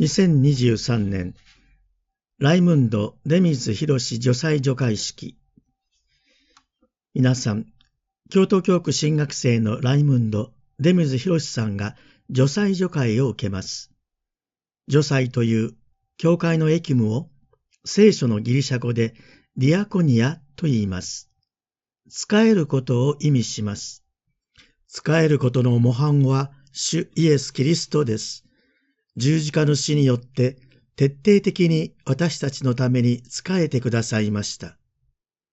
2023年、ライムンド・出水博女祭除会式。皆さん、京都教区進学生のライムンド・出水博さんが除祭除会を受けます。除祭という教会のエキムを聖書のギリシャ語でディアコニアと言います。使えることを意味します。使えることの模範は主イエス・キリストです。十字架の死によって徹底的に私たちのために仕えてくださいました。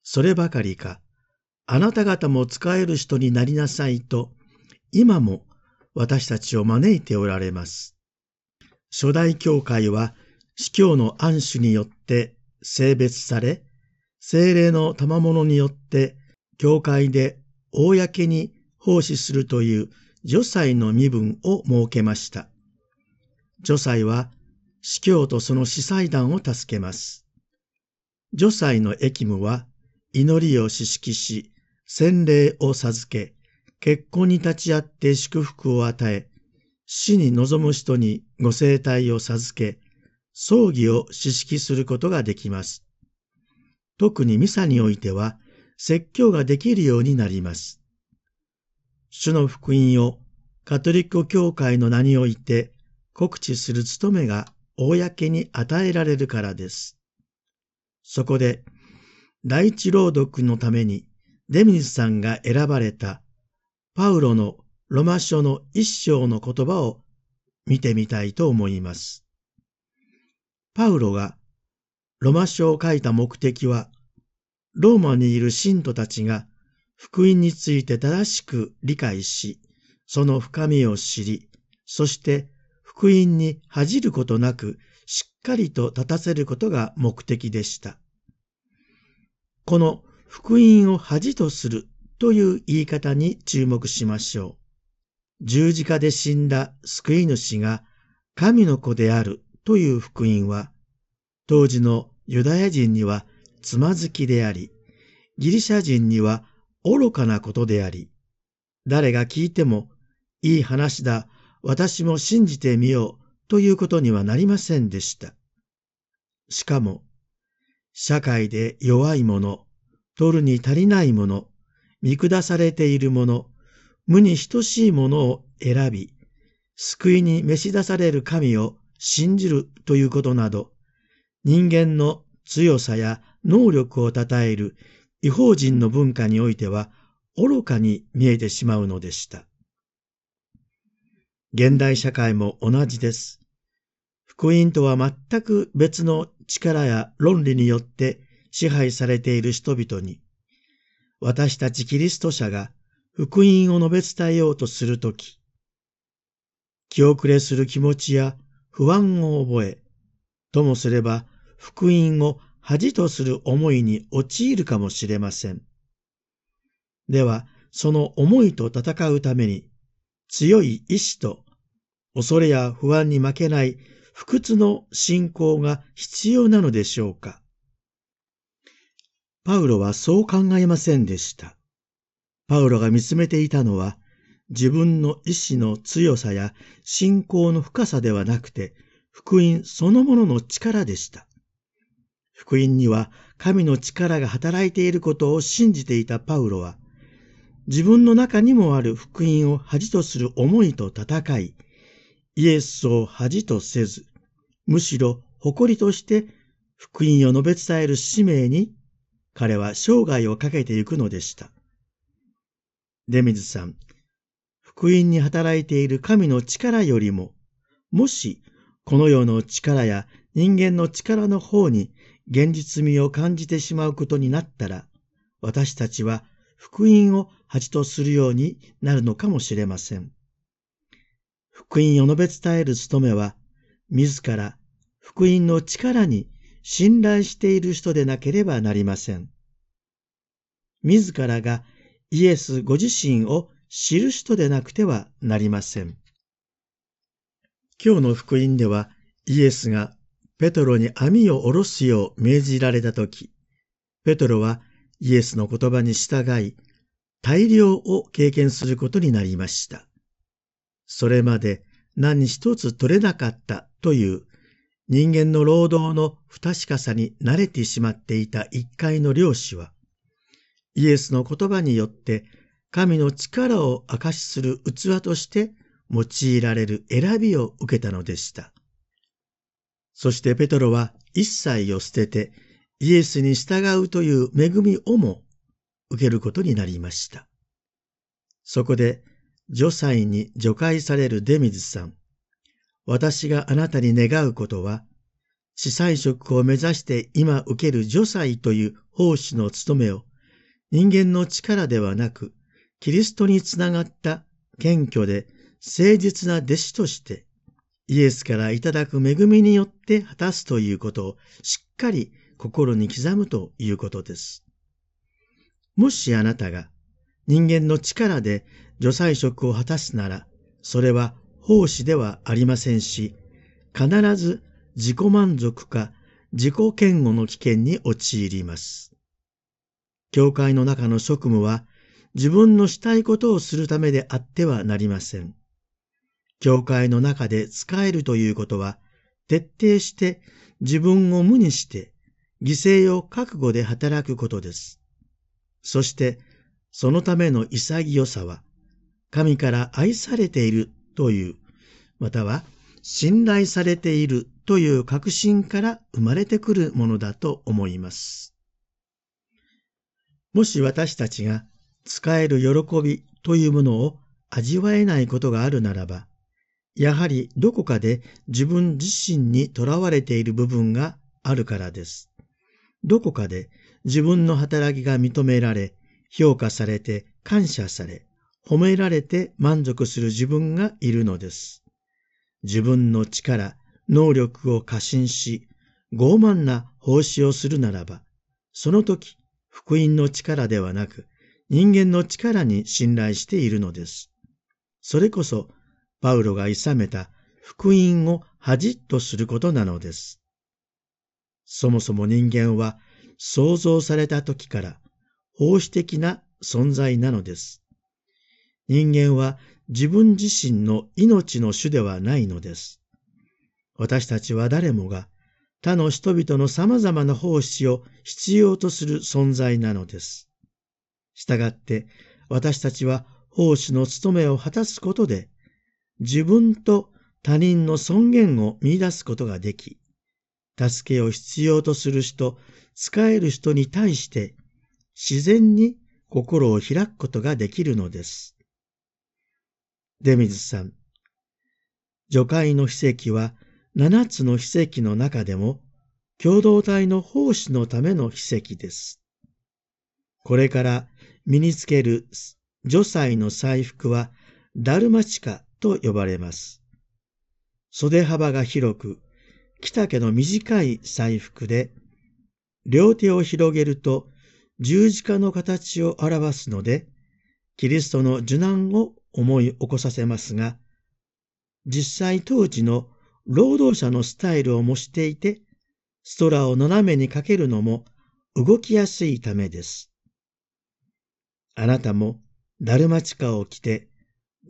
そればかりか、あなた方も仕える人になりなさいと、今も私たちを招いておられます。初代教会は司教の暗種によって性別され、精霊の賜物によって教会で公に奉仕するという除祭の身分を設けました。除祭は司教とその司祭団を助けます。除祭の役務は祈りを施式し、洗礼を授け、結婚に立ち会って祝福を与え、死に望む人にご生体を授け、葬儀を施式することができます。特にミサにおいては、説教ができるようになります。主の福音をカトリック教会の名において告知する務めが公に与えられるからです。そこで、第一朗読のためにデミスさんが選ばれたパウロのロマ書の一章の言葉を見てみたいと思います。パウロがロマ書を書いた目的は、ローマにいる信徒たちが福音について正しく理解し、その深みを知り、そして福音に恥じることなく、しっかりと立たせることが目的でした。この福音を恥とするという言い方に注目しましょう。十字架で死んだ救い主が神の子であるという福音は、当時のユダヤ人にはつまずきであり、ギリシャ人には愚かなことであり、誰が聞いてもいい話だ私も信じてみようということにはなりませんでした。しかも、社会で弱い者、取るに足りない者、見下されている者、無に等しい者を選び、救いに召し出される神を信じるということなど、人間の強さや能力を称える違法人の文化においては愚かに見えてしまうのでした。現代社会も同じです。福音とは全く別の力や論理によって支配されている人々に、私たちキリスト者が福音を述べ伝えようとするとき、気遅れする気持ちや不安を覚え、ともすれば福音を恥とする思いに陥るかもしれません。では、その思いと戦うために、強い意志と恐れや不安に負けない不屈の信仰が必要なのでしょうかパウロはそう考えませんでした。パウロが見つめていたのは自分の意志の強さや信仰の深さではなくて福音そのものの力でした。福音には神の力が働いていることを信じていたパウロは自分の中にもある福音を恥とする思いと戦い、イエスを恥とせず、むしろ誇りとして福音を述べ伝える使命に彼は生涯をかけていくのでした。出水さん、福音に働いている神の力よりも、もしこの世の力や人間の力の方に現実味を感じてしまうことになったら、私たちは福音を恥とするようになるのかもしれません。福音を述べ伝える務めは、自ら福音の力に信頼している人でなければなりません。自らがイエスご自身を知る人でなくてはなりません。今日の福音ではイエスがペトロに網を下ろすよう命じられたとき、ペトロはイエスの言葉に従い、大量を経験することになりました。それまで何一つ取れなかったという人間の労働の不確かさに慣れてしまっていた一階の漁師は、イエスの言葉によって神の力を証しする器として用いられる選びを受けたのでした。そしてペトロは一切を捨ててイエスに従うという恵みをも受けることになりました。そこで、女祭に除会されるデミズさん、私があなたに願うことは、司祭職を目指して今受ける女祭という奉仕の務めを、人間の力ではなく、キリストにつながった謙虚で誠実な弟子として、イエスからいただく恵みによって果たすということをしっかり心に刻むということです。もしあなたが人間の力で女祭職を果たすなら、それは奉仕ではありませんし、必ず自己満足か自己嫌悪の危険に陥ります。教会の中の職務は自分のしたいことをするためであってはなりません。教会の中で使えるということは、徹底して自分を無にして犠牲を覚悟で働くことです。そして、そのための潔さは、神から愛されているという、または信頼されているという確信から生まれてくるものだと思います。もし私たちが使える喜びというものを味わえないことがあるならば、やはりどこかで自分自身にとらわれている部分があるからです。どこかで自分の働きが認められ、評価されて感謝され、褒められて満足する自分がいるのです。自分の力、能力を過信し、傲慢な奉仕をするならば、その時、福音の力ではなく、人間の力に信頼しているのです。それこそ、パウロが諌めた福音を恥とすることなのです。そもそも人間は創造された時から奉仕的な存在なのです。人間は自分自身の命の主ではないのです。私たちは誰もが他の人々の様々な奉仕を必要とする存在なのです。したがって私たちは奉仕の務めを果たすことで自分と他人の尊厳を見出すことができ、助けを必要とする人、使える人に対して自然に心を開くことができるのです。出水さん、除会の秘跡は七つの秘跡の中でも共同体の奉仕のための秘跡です。これから身につける女祭の祭服はダルマチカと呼ばれます。袖幅が広く、北家の短い祭服で、両手を広げると十字架の形を表すので、キリストの受難を思い起こさせますが、実際当時の労働者のスタイルを模していて、ストラを斜めにかけるのも動きやすいためです。あなたもダルマチカを着て、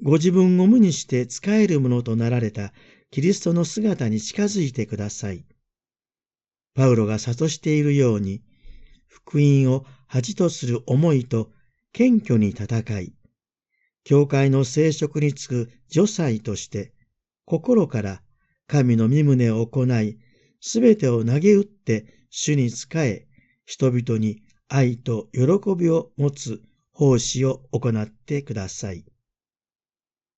ご自分を無にして使えるものとなられたキリストの姿に近づいてください。パウロが諭しているように、福音を恥とする思いと謙虚に戦い、教会の聖職につく助祭として、心から神の身旨を行い、すべてを投げ打って主に仕え、人々に愛と喜びを持つ奉仕を行ってください。